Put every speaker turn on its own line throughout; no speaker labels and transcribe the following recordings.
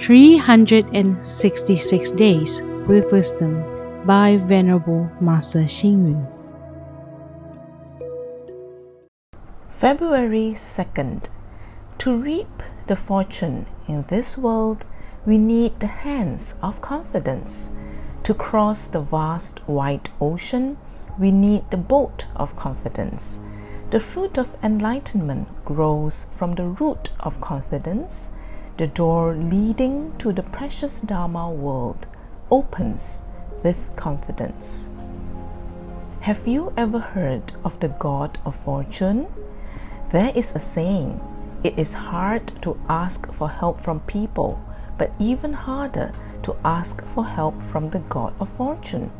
366 Days with Wisdom by Venerable Master Xing Yun.
February 2nd. To reap the fortune in this world, we need the hands of confidence. To cross the vast white ocean, we need the boat of confidence. The fruit of enlightenment grows from the root of confidence. The door leading to the precious Dharma world opens with confidence. Have you ever heard of the God of fortune? There is a saying it is hard to ask for help from people, but even harder to ask for help from the God of fortune.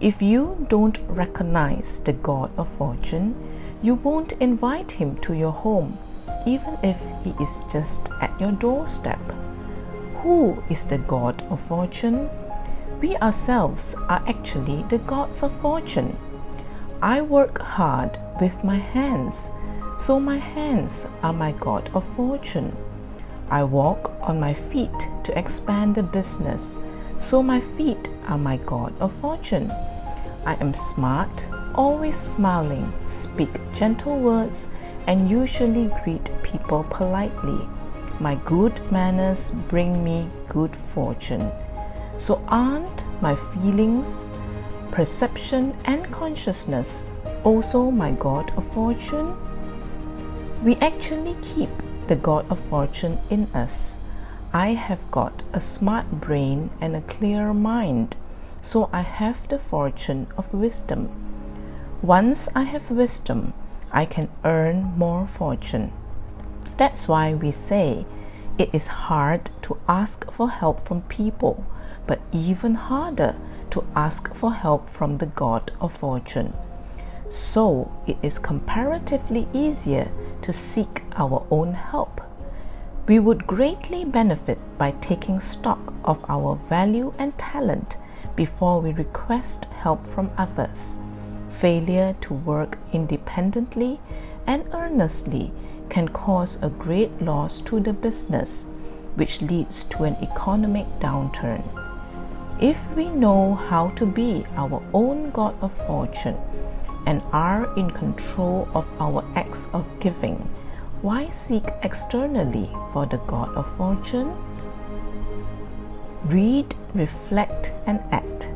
If you don't recognize the God of fortune, you won't invite him to your home, even if he is just at your doorstep. Who is the God of fortune? We ourselves are actually the gods of fortune. I work hard with my hands so my hands are my god of fortune. I walk on my feet to expand the business, so my feet are my god of fortune. I am smart, always smiling, speak gentle words, and usually greet people politely. My good manners bring me good fortune. So, aren't my feelings, perception, and consciousness also my god of fortune? We actually keep the God of fortune in us. I have got a smart brain and a clear mind, so I have the fortune of wisdom. Once I have wisdom, I can earn more fortune. That's why we say it is hard to ask for help from people, but even harder to ask for help from the God of fortune so it is comparatively easier to seek our own help. We would greatly benefit by taking stock of our value and talent before we request help from others. Failure to work independently and earnestly can cause a great loss to the business, which leads to an economic downturn. If we know how to be our own God of fortune, and are in control of our acts of giving, why seek externally for the God of fortune? Read, reflect, and act.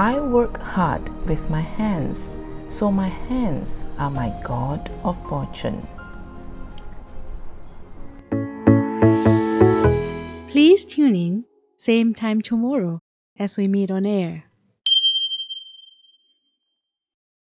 I work hard with my hands, so my hands are my God of fortune.
Please tune in, same time tomorrow as we meet on air.